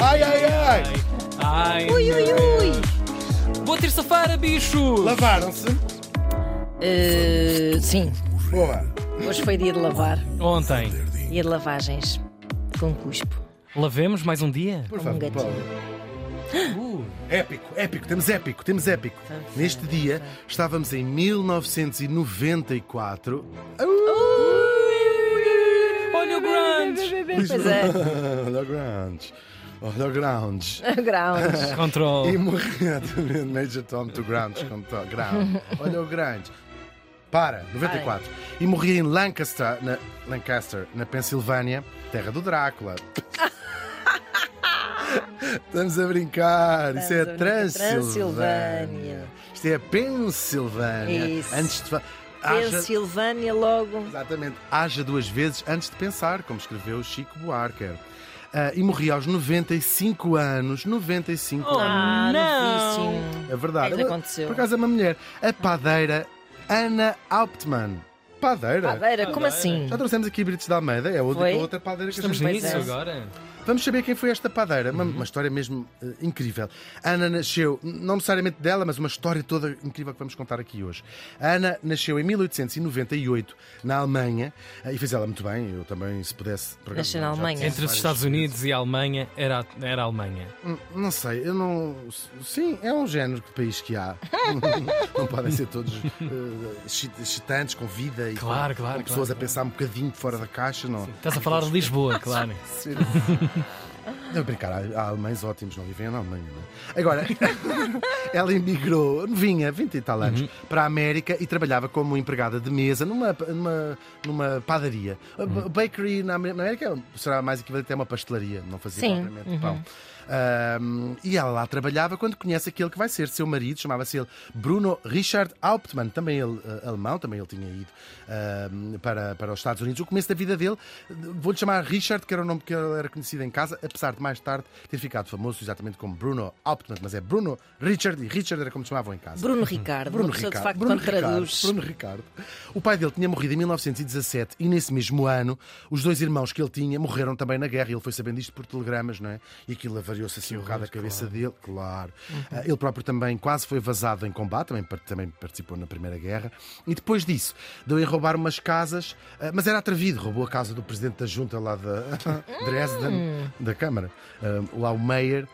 Ai, ai, ai. Ai, Ui, ui, ui. Boa terça-feira, bicho! Lavaram-se? Eh, sim, Boa. hoje foi dia de lavar. Ontem, Dia de lavagens. Com cuspo. lavemos mais um dia? Por Como um favor, gatinho. Paulo. Épico, épico, temos épico, temos épico. Neste dia estávamos em 1994. Olha o grunge! Pois é. Olha o grunge. Olha o grunge. Grounds. Control. E morria Major Tom to Grunge. com to- grunge. Olha o grunge. Para, 94. E morria em Lancaster, na, Lancaster, na Pensilvânia, terra do Drácula. Estamos a brincar. Isso é a. Transilvânia. Transilvânia. Isto é a Pensilvânia. Isso. Antes de haja, Pensilvânia logo. Exatamente. Haja duas vezes antes de pensar, como escreveu Chico Buarque. Ah, e morria aos 95 anos. 95 Oh, anos. Ah, não. novíssimo. É verdade. É Ela- aconteceu? Por acaso é uma mulher. A padeira Ana Hauptmann. Padeira? Padeira, como assim? Já trouxemos aqui Brites da Almeida, é outra, Foi? outra padeira que Estamos a gente nisso agora? Vamos saber quem foi esta padeira. Uma, uma história mesmo eh, incrível. A Ana nasceu, não necessariamente dela, mas uma história toda incrível que vamos contar aqui hoje. A Ana nasceu em 1898 na Alemanha eh, e fez ela muito bem. Eu também, se pudesse. Nasceu na Alemanha. Entre os Estados Unidos e a Alemanha, era, era a Alemanha. Hum, Não sei, eu não. Sim, é um género de país que há. não podem ser todos exci- excitantes, com vida e Claro, com, claro, com pessoas claro, a pensar um bocadinho fora da caixa. Não. Estás a falar de Lisboa, claro. Ser- Não, brincar, há, há alemães ótimos, não vivem na Alemanha. Não é? Agora, ela emigrou, vinha, 20 e tal anos, para a América e trabalhava como empregada de mesa numa, numa, numa padaria. B- Bakery na Am- na América será mais equivalente a uma pastelaria, não fazia Sim, propriamente uhum. pão. Ahm, e ela lá trabalhava quando conhece aquele que vai ser seu marido, chamava-se ele Bruno Richard Hauptmann, também ele eh, alemão, também ele tinha ido para, para os Estados Unidos. O começo da vida dele, vou-lhe chamar Richard, que era o nome que ele era conhecido em casa, apesar de mais tarde ter ficado famoso exatamente como Bruno Hauptmann, mas é Bruno Richard e Richard era como chamavam em casa. Bruno Ricardo. Bruno pessoa de Ricardo. facto Bruno Ricardo. traduz. Bruno Ricardo. O pai dele tinha morrido em 1917 e nesse mesmo ano os dois irmãos que ele tinha morreram também na guerra. E ele foi sabendo isto por telegramas, não é? E aquilo avariou-se assim um bocado a cabeça dele, claro. Ah, ele próprio também quase foi vazado em combate, também, também participou na Primeira Guerra. E depois disso, deu em roubar umas casas, ah, mas era atrevido. Roubou a casa do presidente da junta lá de Dresden, da Câmara, ah, lá o Meyer.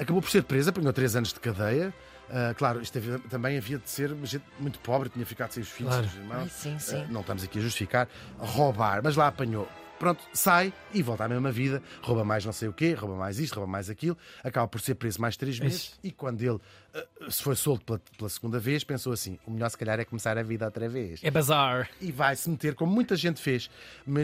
Acabou por ser presa, apanhou três anos de cadeia. Ah, claro, isto havia- também havia de ser gente muito pobre, tinha ficado sem os filhos, Claro. sem os irmãos. Ai, sim, sim. Ah, não estamos aqui a justificar, roubar, mas lá apanhou. Pronto, sai e volta à mesma vida, rouba mais não sei o quê, rouba mais isto, rouba mais aquilo, acaba por ser preso mais três meses e quando ele se foi solto pela, pela segunda vez, pensou assim: o melhor se calhar é começar a vida outra vez É bazar. e vai se meter, como muita gente fez, hum,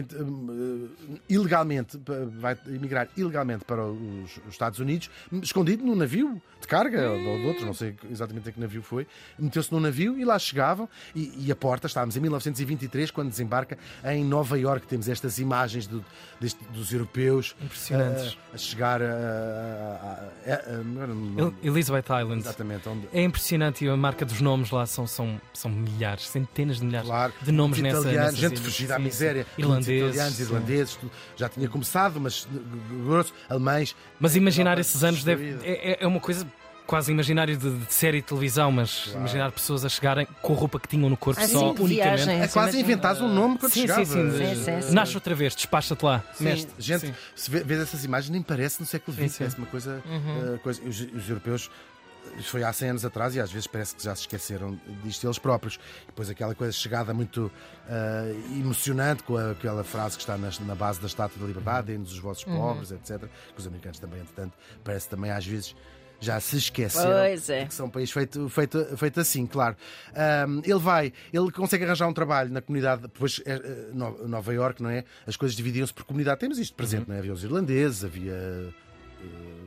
eh, ilegalmente, vai emigrar ilegalmente para os, os Estados Unidos, escondido num navio de carga ou de outros, não sei exatamente a que navio foi, meteu-se num navio e lá chegavam e, e a porta, estávamos em 1923, quando desembarca em Nova Iorque, temos estas imagens do- deste- dos europeus Impressionantes. eh, a chegar a. a- a- a- a- Elizabeth Island. Exatamente onde. É impressionante e a marca dos nomes lá são, são, são milhares, centenas de milhares Claro, de nomes nessa. italianos, nessas gente fugida à Sim, sim. miséria, Irlandeses. italianos, irlandeses, tudo. já tinha começado, mas grosso, alemães. Mas imaginar Europa esses anos deve, é, é- é uma coisa quase imaginária de, de série de televisão, mas imaginar pessoas a chegarem com a roupa que tinham no corpo Ah, só, unicamente. viagem. É quase inventares um nome quando Sim, chegava. sim, sim, Sim. Nasce outra vez, despacha-te lá. Mestre. gente, Sim. se vê- vês essas imagens, nem parece no século XX, Sim, sim. parece uma coisa. Uhum. uh, coisa os, os europeus. Foi há 100 anos atrás e às vezes parece que já se esqueceram disto eles próprios. E depois aquela coisa chegada muito uh, emocionante com a- aquela frase que está nas- na base da Estátua da Liberdade, dê-nos os vossos Uhum. pobres, etc. Que os americanos também, entretanto, parece também às vezes já se esqueceram. Pois é. que são um país feito, feito, feito assim, claro. Ahm, ele vai, ele consegue arranjar um trabalho na comunidade, depois eh, eh, No- Nova York, não é? As coisas dividiam-se por comunidade. Temos isto presente, não é? Havia os irlandeses, havia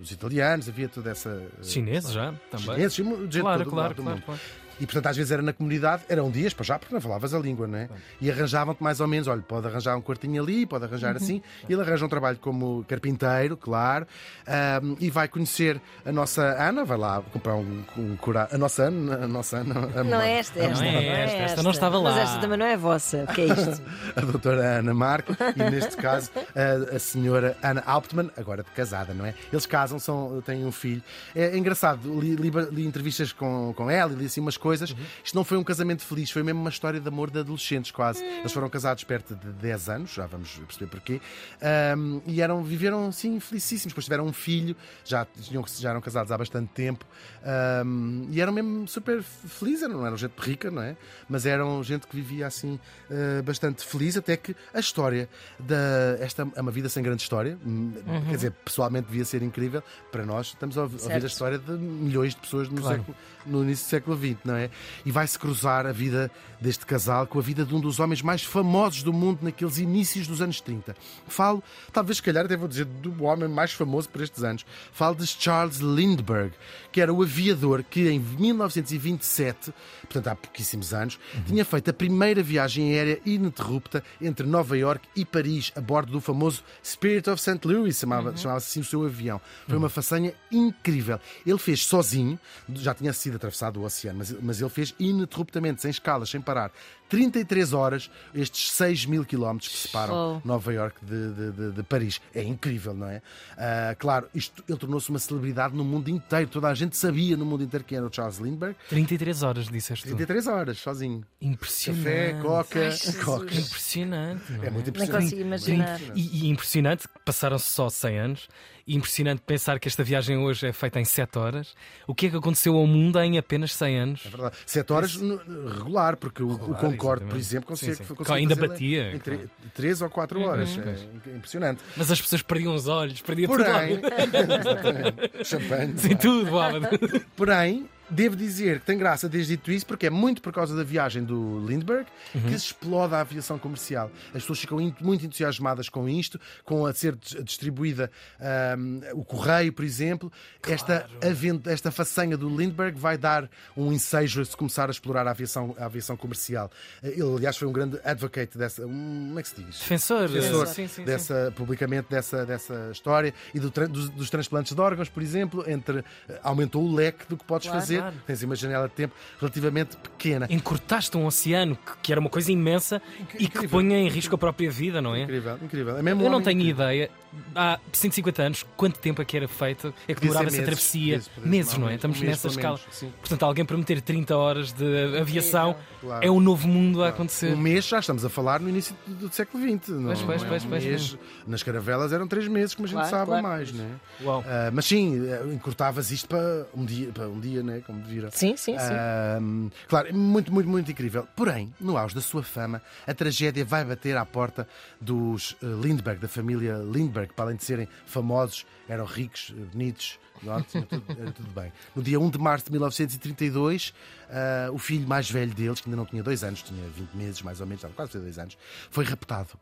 eh, os italianos, havia toda essa. eh, Chineses já, também. Chineses, gente Claro, claro, claro, claro. E portanto, às vezes era na comunidade, eram dias para já, porque não falavas a língua, não é? E arranjavam-te mais ou menos, olha, pode arranjar um quartinho ali, pode arranjar assim. E ele arranja um trabalho como carpinteiro, claro, ahm, e vai conhecer a nossa Ana, vai lá comprar um, um cura... A nossa Ana, a nossa Ana, a Não é esta, Não esta. é esta, esta não estava lá. Mas esta também não é vossa. O que é isto? a doutora Ana Marco e neste caso a, a senhora Ana Hauptmann, agora de casada, não é? Eles casam, são, têm um filho. É, engraçado, li, li- li entrevistas com, com ela e li assim umas coisas. Isto não foi um casamento feliz, foi mesmo uma história de amor de adolescentes, quase. Eles foram casados perto de 10 anos, já vamos perceber porquê, Ahm, e eram, viveram assim felicíssimos. Depois tiveram um filho, já, tinham, já eram casados há bastante tempo, Ahm, e eram mesmo super felizes, não eram gente rica, não é? Mas eram gente que vivia assim eh, bastante feliz, até que a história da. Esta é uma vida sem grande história, hum, quer dizer, pessoalmente devia ser incrível. Para nós, estamos a ouv- ouvir Certo. a história de milhões de pessoas no, Claro. século- no início do século XX, não é? E vai-se cruzar a vida deste casal com a vida de um dos homens mais famosos do mundo naqueles inícios dos anos 30. Falo, talvez, se calhar, até vou dizer, do homem mais famoso por estes anos. Falo de Charles Lindbergh, que era o aviador que em 1927, portanto há pouquíssimos anos, tinha feito a primeira viagem aérea ininterrupta entre Nova York e Paris, a bordo do famoso Spirit of St. Louis, chamava- chamava-se assim o seu avião. Foi uma façanha incrível. Ele fez sozinho, já tinha sido atravessado o oceano, mas, mas ele fez ininterruptamente, sem escalas, sem parar, 33 horas, estes 6 mil quilómetros que separam Oh. Nova York de, de- de- de Paris. É incrível, não é? Ah, claro, isto, ele tornou-se uma celebridade no mundo inteiro. Toda a gente sabia no mundo inteiro quem era o Charles Lindbergh. 33 horas, disseste tu. 33 horas, sozinho. Impressionante. Café, coca, Ai, coca. Impressionante. não É muito Nem impressionante. consigo imaginar. E, e impressionante, que passaram-se só 100 anos, e impressionante pensar que esta viagem hoje é feita em 7 horas. O que é que aconteceu ao mundo em apenas 100 anos? É verdade. 7 horas regular, porque o, o Regular, Concorde, por exemplo, consegue, Sim, sim. Ainda batia, Em claro. 3 ou 4 horas. Uhum. É impressionante. Mas as pessoas perdiam os olhos, perdiam tudo. Porém, exatamente, champanhe. Sim, tudo, boba. Porém, devo dizer que tem graça desde dito isso, porque é muito por causa da viagem do Lindbergh Uhum. que se explode a aviação comercial. As pessoas ficam muito entusiasmadas com isto, com a ser dis- distribuída ahm, o correio, por exemplo. Esta, aven- esta façanha do Lindbergh vai dar um ensejo a se começar a explorar a aviação, a aviação comercial. Ele, aliás, foi um grande advocate dessa. um- como é que se diz? Defensor. defensor Sim, sim, sim. dessa, publicamente dessa, dessa história e do dos, dos transplantes de órgãos, por exemplo, entre aumentou o leque do que podes Claro, fazer. Claro. Tens uma janela de tempo relativamente pequena. Encurtaste um oceano que, que era uma coisa imensa e que incrível. ponha em risco a própria vida, não é? Incrível, incrível. É mesmo Eu não tenho incrível. ideia. Há 150 anos, quanto tempo é que era feito? É que demorava essa meses, travessia? meses, Meses, não é? Estamos um nessa escala. menos. Portanto, alguém prometer 30 horas de aviação Claro. é um novo mundo a acontecer. Um mês já estamos a falar no início do, do século XX. Não, Pois, pois, não é pois, um pois, mês. Nas caravelas eram três meses, como a gente Claro, sabe, ou claro. mais, não é? Uau. Ah, mas sim, eh, encurtavas isto para um dia, para um dia né? como vira. Sim, sim, sim. Ahm, claro, muito, muito, muito incrível. Porém, no auge da sua fama, a tragédia vai bater à porta dos eh, Lindbergh, da família Lindbergh, que para além de serem famosos, eram ricos, eh, bonitos, não, tinha tudo, era tudo bem. No dia 1 de março de 1932, ah, o filho mais velho deles, que ainda não tinha dois anos, tinha 20 meses mais ou menos, quase dois anos, foi raptado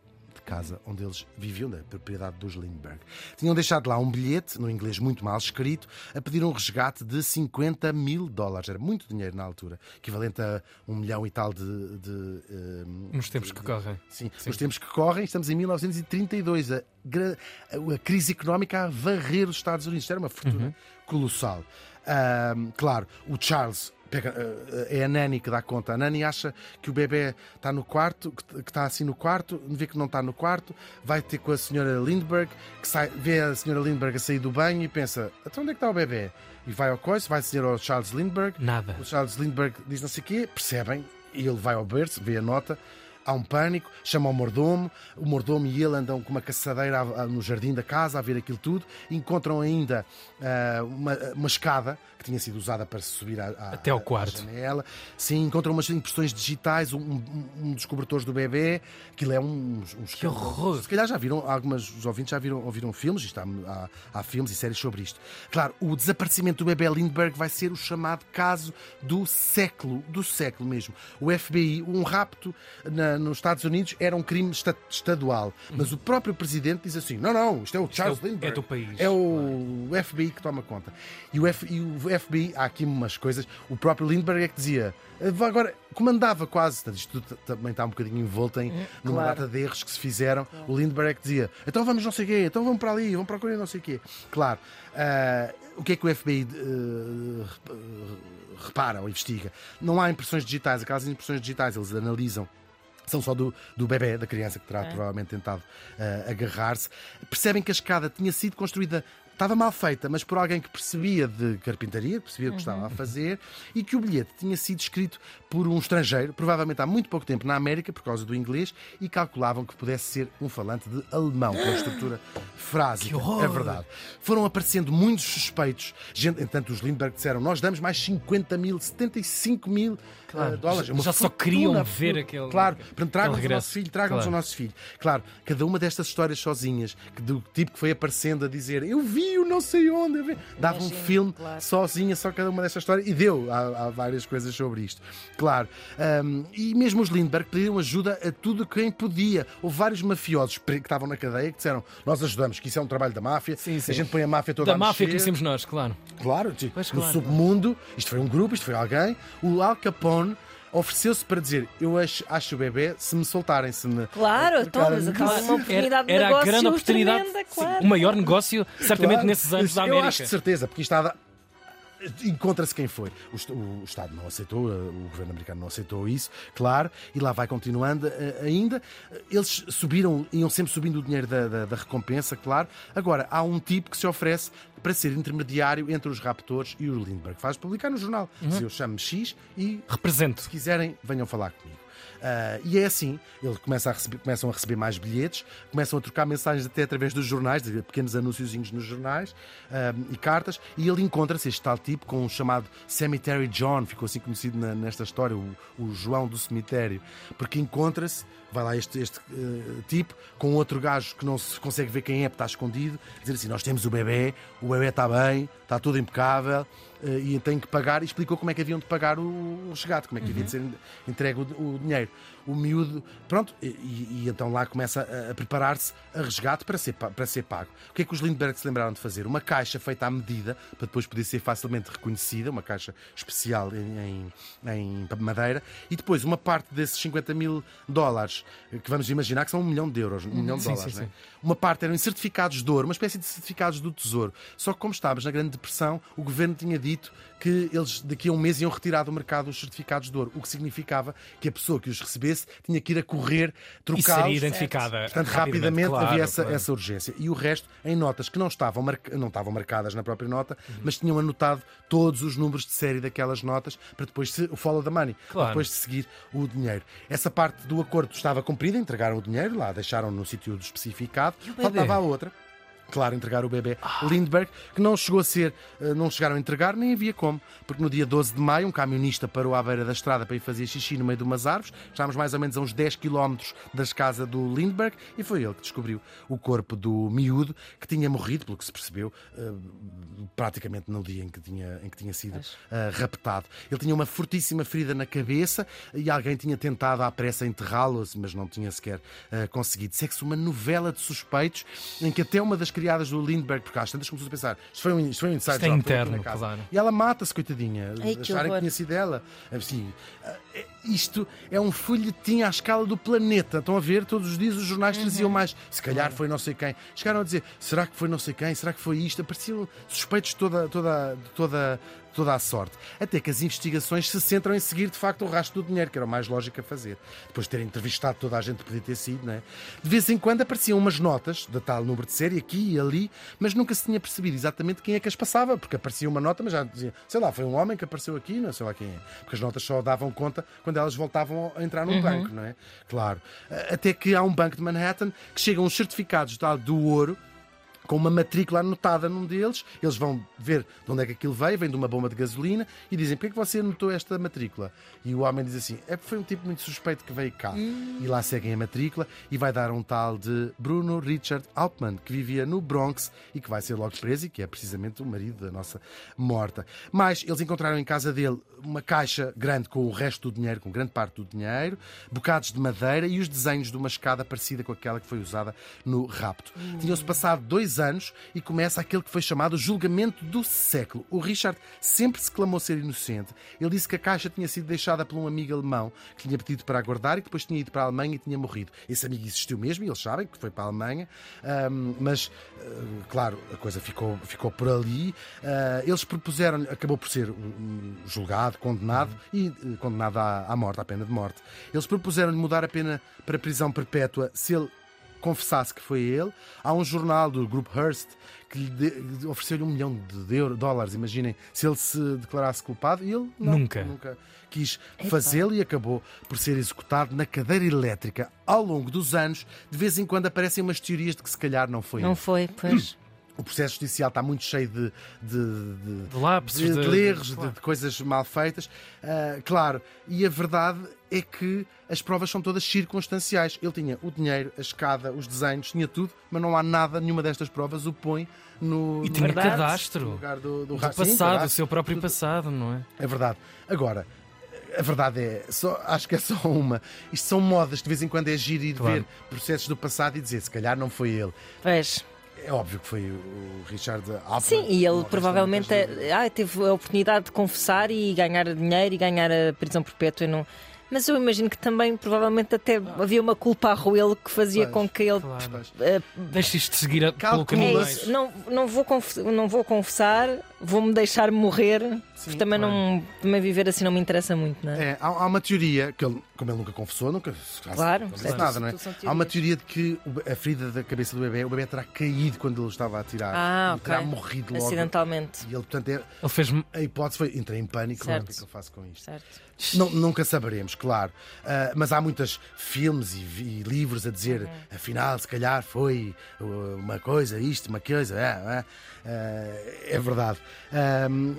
casa onde eles viviam, da propriedade dos Lindbergh. Tinham deixado lá um bilhete, no inglês muito mal escrito, a pedir um resgate de 50 mil dólares. Era muito dinheiro na altura, equivalente a um milhão e tal de. de, eh, Nos tempos que correm. Sim, nos tempos que correm, estamos em 1932. A, a crise económica a varrer os Estados Unidos. Era uma fortuna colossal. Ahm, claro, o Charles. Pega- ah, é a Nani que dá conta. A Nani acha que o bebê está no quarto, que que está assim no quarto, vê que não está no quarto, vai ter com a senhora Lindbergh, que sai, vê a senhora Lindbergh a sair do banho e pensa: então onde é que está o bebê? E vai ao coice, vai dizer ao Charles Lindbergh, Nada. o Charles Lindbergh diz não sei o quê, percebem, e ele vai ao berço, vê a nota, há um pânico, chama o mordomo, o mordomo e ele andam com uma caçadeira no jardim da casa a ver aquilo tudo, encontram ainda ah, uma, uma escada que tinha sido usada para subir à, à- Até ao quarto. janela. Sim, encontram umas impressões digitais, um, um- um dos cobertores do bebê, aquilo é um, um Que horror! se calhar já viram, algumas os ouvintes já viram, ouviram filmes, isto há, há, há filmes e séries sobre isto. Claro, o desaparecimento do bebê Lindbergh vai ser o chamado caso do século, do século mesmo. O FBI, um rapto na, na- nos Estados Unidos era um crime esta- estadual. Mas o próprio presidente diz assim: não, não, isto é o Charles é o- Lindbergh. é do país, É o FBI que toma conta. E o, F- e o FBI, há aqui umas coisas. O próprio Lindbergh é que dizia. eh, Agora, comandava quase. portanto, Isto também está um bocadinho envolto em numa claro. data de erros que se fizeram. O Lindbergh é que dizia: então vamos não sei o quê, então vamos para ali, vamos procurar não sei o quê. Claro. ah, o que é que o FBI rep- eh, repara ou investiga? Não há impressões digitais, aquelas impressões digitais, eles analisam são só do, do bebê, da criança que terá provavelmente tentado eh, agarrar-se. Percebem que a escada tinha sido construída. Estava mal feita, mas por alguém que percebia de carpintaria, percebia o que estava a fazer, e que o bilhete tinha sido escrito por um estrangeiro, provavelmente há muito pouco tempo na América, por causa do inglês, e calculavam que pudesse ser um falante de alemão, com a estrutura frásica. Horror! É verdade. Foram aparecendo muitos suspeitos. Gente, entanto, os Lindbergh disseram: nós damos mais 50 mil, 75 mil Claro, eh, dólares. já- Uma já só queriam ver aquele- Claro, tragam-nos o nosso filho, tragam-nos Claro. o nosso filho. Claro, cada uma destas histórias sozinhas, que do tipo que foi aparecendo a dizer eu vi o não sei onde, vi", dava um filme claro. sozinha, só cada uma destas histórias, e deu. Há, há várias coisas sobre isto. Claro. hum, e mesmo os Lindbergh pediram ajuda a tudo quem podia. Houve vários mafiosos que estavam na cadeia que disseram nós ajudamos, que isso é um trabalho da máfia, Sim, sim. a gente põe a máfia toda Da a máfia conhecemos nós, claro. Claro, tipo, Pois, no claro, submundo, isto foi um grupo, isto foi alguém, o Al Capone ofereceu-se para dizer: Eu acho, acho o bebê se me soltarem, se me. Claro, então, mas aquela é uma oportunidade Era, de era a negócio grande oportunidade, tremenda, sim, claro. o maior negócio, certamente Claro. nesses anos da Eu América. acho de certeza, porque isto está. Encontra-se quem foi. O, o Estado não aceitou, eh, o governo americano não aceitou isso, claro, e lá vai continuando eh, ainda. Eles subiram, iam sempre subindo o dinheiro da, da- da recompensa, claro. Agora, há um tipo que se oferece para ser intermediário entre os raptores e o Lindbergh. Faz publicar no jornal. Uhum. Se eu chamo X e Represento. se quiserem, venham falar comigo. Ah, e é assim, eles começam a, receber, começam a receber mais bilhetes, começam a trocar mensagens até através dos jornais, de pequenos anúnciozinhos nos jornais ah, e cartas, e ele encontra-se, este tal tipo, com o chamado Cemetery John, ficou assim conhecido na- nesta história, o, o João do cemitério, porque encontra-se, vai lá este, este eh, tipo, com outro gajo que não se consegue ver quem é, porque está escondido, dizer assim, nós temos o bebê, o bebê está bem, está tudo impecável, e tem que pagar, e explicou como é que haviam de pagar o, chegado, como é que havia de ser entregue o, o dinheiro. O miúdo, pronto, e, e- então lá começa a, a preparar-se a resgate para ser, pa- para ser pago. O que é que os Lindbergh se lembraram de fazer? Uma caixa feita à medida, para depois poder ser facilmente reconhecida, uma caixa especial em, em, em madeira, e depois uma parte desses 50 mil dólares, que vamos imaginar que são um milhão de euros, um milhão de Sim, dólares, sim, é? sim. Uma parte eram certificados de ouro, uma espécie de certificados do Tesouro. Só que, como estávamos na Grande Depressão, o governo tinha dito que eles daqui a um mês iam retirar do mercado os certificados de ouro, o que significava que a pessoa que os recebesse tinha que ir a correr, E trocá-los. seria identificada. Portanto, rapidamente, claro, havia essa, claro. essa urgência. E o resto em notas que não estavam, marca- não estavam marcadas na própria nota, Uhum. mas tinham anotado todos os números de série daquelas notas para depois se, o follow the money, para Claro. depois de seguir o dinheiro. Essa parte do acordo estava cumprida, entregaram o dinheiro lá, deixaram no sítio especificado, faltava a outra. Claro, entregar o bebê Lindbergh, que não chegou a ser, eh, não chegaram a entregar, nem havia como, porque no dia 12 de maio um camionista parou à beira da estrada para ir fazer xixi no meio de umas árvores, estávamos mais ou menos a uns 10 km das casas do Lindbergh, e foi ele que descobriu o corpo do miúdo, que tinha morrido, pelo que se percebeu, eh, praticamente no dia em que tinha, em que tinha sido eh, raptado. Ele tinha uma fortíssima ferida na cabeça e alguém tinha tentado à pressa enterrá-lo, mas não tinha sequer conseguido. Segue-se uma novela de suspeitos em que até uma das criadas do Lindbergh, porque às tantas começou a pensar, isto foi um, isto foi um inside Isto é job, interno, claro. E ela mata-se, coitadinha, Ai, que acharem que tinha sido ela. Assim, eh, isto é um folhetim à escala do planeta. Estão a ver? Todos os dias os jornais traziam mais. Se calhar foi não sei quem. Chegaram a dizer: será que foi não sei quem? Será que foi isto? Apareciam suspeitos de toda, toda, toda, toda a sorte. Até que as investigações se centram em seguir de facto o rastro do dinheiro, que era o mais lógico a fazer. Depois de ter entrevistado toda a gente que podia ter sido, não é? De vez em quando apareciam umas notas de tal número de série, aqui e ali, mas nunca se tinha percebido exatamente quem é que as passava, porque aparecia uma nota, mas já dizia, sei lá, foi um homem que apareceu aqui, não sei lá quem é. Porque as notas só davam conta quando elas voltavam a entrar num banco, não é? Claro. Até que há um banco de Manhattan que chegam uns certificados de ouro com uma matrícula anotada num deles. Eles vão ver de onde é que aquilo veio, vem de uma bomba de gasolina e dizem: Porquê é que você anotou esta matrícula? E o homem diz assim: É porque foi um tipo muito suspeito que veio cá. E lá seguem a matrícula e vai dar um tal de Bruno Richard Altman, que vivia no Bronx e que vai ser logo preso e que é precisamente o marido da nossa morta. Mas eles encontraram em casa dele uma caixa grande com o resto do dinheiro, com grande parte do dinheiro, bocados de madeira e os desenhos de uma escada parecida com aquela que foi usada no rapto. Tinham-se passado dois anos e começa aquele que foi chamado julgamento do século. O Richard sempre se clamou ser inocente. Ele disse que a caixa tinha sido deixada por um amigo alemão que tinha pedido para aguardar e que depois tinha ido para a Alemanha e tinha morrido. Esse amigo existiu mesmo e eles sabem que foi para a Alemanha, ahm, mas, ah, claro, a coisa ficou, ficou por ali. Ah, eles propuseram, acabou por ser um, julgado, condenado e eh, condenado à, à morte, à pena de morte. Eles propuseram-lhe mudar a pena para prisão perpétua se ele confessasse que foi ele. Há um jornal do grupo Hearst que lhe ofereceu-lhe um milhão de euro- dólares, imaginem, se ele se declarasse culpado, e ele não, Nunca. nunca quis fazê-lo e acabou por ser executado na cadeira elétrica. Ao longo dos anos, de vez em quando aparecem umas teorias de que se calhar não foi Não ele. foi, pois. O processo judicial está muito cheio de, de- de- De lapsos, de, de- de erros, de, claro. de coisas mal feitas. Ah, claro, e a verdade é que as provas são todas circunstanciais. Ele tinha o dinheiro, a escada, os desenhos, tinha tudo, mas não há nada, nenhuma destas provas o põe no, E no tinha no cadastro lugar do, do, do ra- Sim, passado, o cadastro. seu próprio passado, não é? É verdade. Agora, a verdade é, só, acho que é só uma. Isto são modas, de vez em quando é giro ir Claro. ver processos do passado e dizer se calhar não foi ele. Pois. É óbvio que foi o Richard Altman. Sim, e ele provavelmente dúvidas. ah, teve a oportunidade de confessar e ganhar dinheiro e ganhar a prisão perpétua. e Não... Mas eu imagino que também, provavelmente, até havia uma culpa a roelo que fazia Pois, com que ele. Claro. Pois. eh, Deixa isto seguir a, pelo caminho é mais. isso, não, não, vou conf- não vou confessar, vou-me deixar morrer, porque também, claro. não, também viver assim não me interessa muito, não é? É, há, há uma teoria, que ele, como ele nunca confessou, nunca Claro, não disse certo. nada, não é? Há uma teoria de que a ferida da cabeça do bebê, o bebê terá caído quando ele estava a tirar. Ah, e terá ok. morrido logo. Acidentalmente. E ele, portanto, é, Ele fez a hipótese foi: entrei em pânico, Certo. agora o que é que eu faço com isto? Certo. Não- nunca saberemos, claro. Ah, mas há muitos filmes e, e livros a dizer, Uhum. afinal, se calhar foi uh, uma coisa, isto, uma coisa. É, é, Ah, é verdade. Ahm,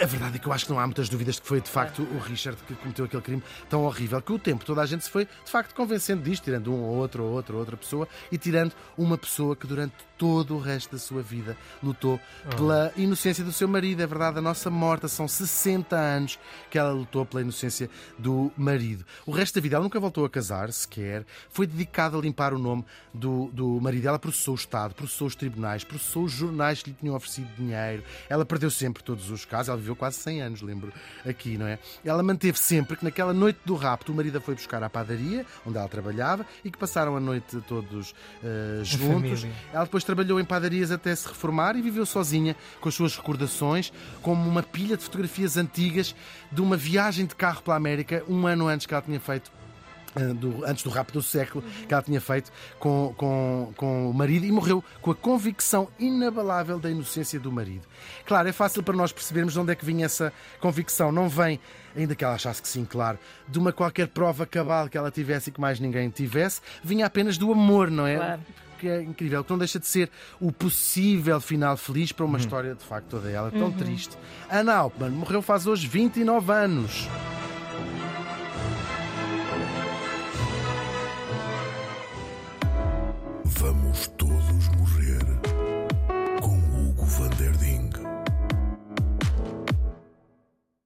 a verdade é que eu acho que não há muitas dúvidas de que foi de facto o Richard que cometeu aquele crime tão horrível que o tempo toda a gente se foi de facto convencendo disto, tirando um ou outro ou outra ou outra pessoa e tirando uma pessoa que durante todo o resto da sua vida lutou pela inocência do seu marido. É verdade, a nossa morta são 60 anos que ela lutou pela inocência do marido. O resto da vida ela nunca voltou a casar sequer, foi dedicada a limpar o nome do, do marido. Ela processou o Estado, processou os tribunais, processou os jornais que lhe tinham oferecido dinheiro. Ela perdeu sempre todos os casos, ela viveu quase 100 anos, lembro aqui, não é? Ela manteve sempre que naquela noite do rapto o marido a foi buscar à padaria, onde ela trabalhava, e que passaram a noite todos eh, juntos. Ela depois trabalhou em padarias até se reformar e viveu sozinha com as suas recordações, como uma pilha de fotografias antigas de uma viagem de carro pela América, um ano antes que ela tinha feito. Eh, do- antes do rapto do século que ela tinha feito com, com, com o marido e morreu com a convicção inabalável da inocência do marido. Claro, é fácil para nós percebermos de onde é que vinha essa convicção. Não vem, ainda que ela achasse que sim, claro, de uma qualquer prova cabal que ela tivesse e que mais ninguém tivesse, vinha apenas do amor, não é? Claro. que é incrível, que não deixa de ser o possível final feliz para uma história de facto toda ela tão triste. Ana Altman morreu faz hoje 29 anos.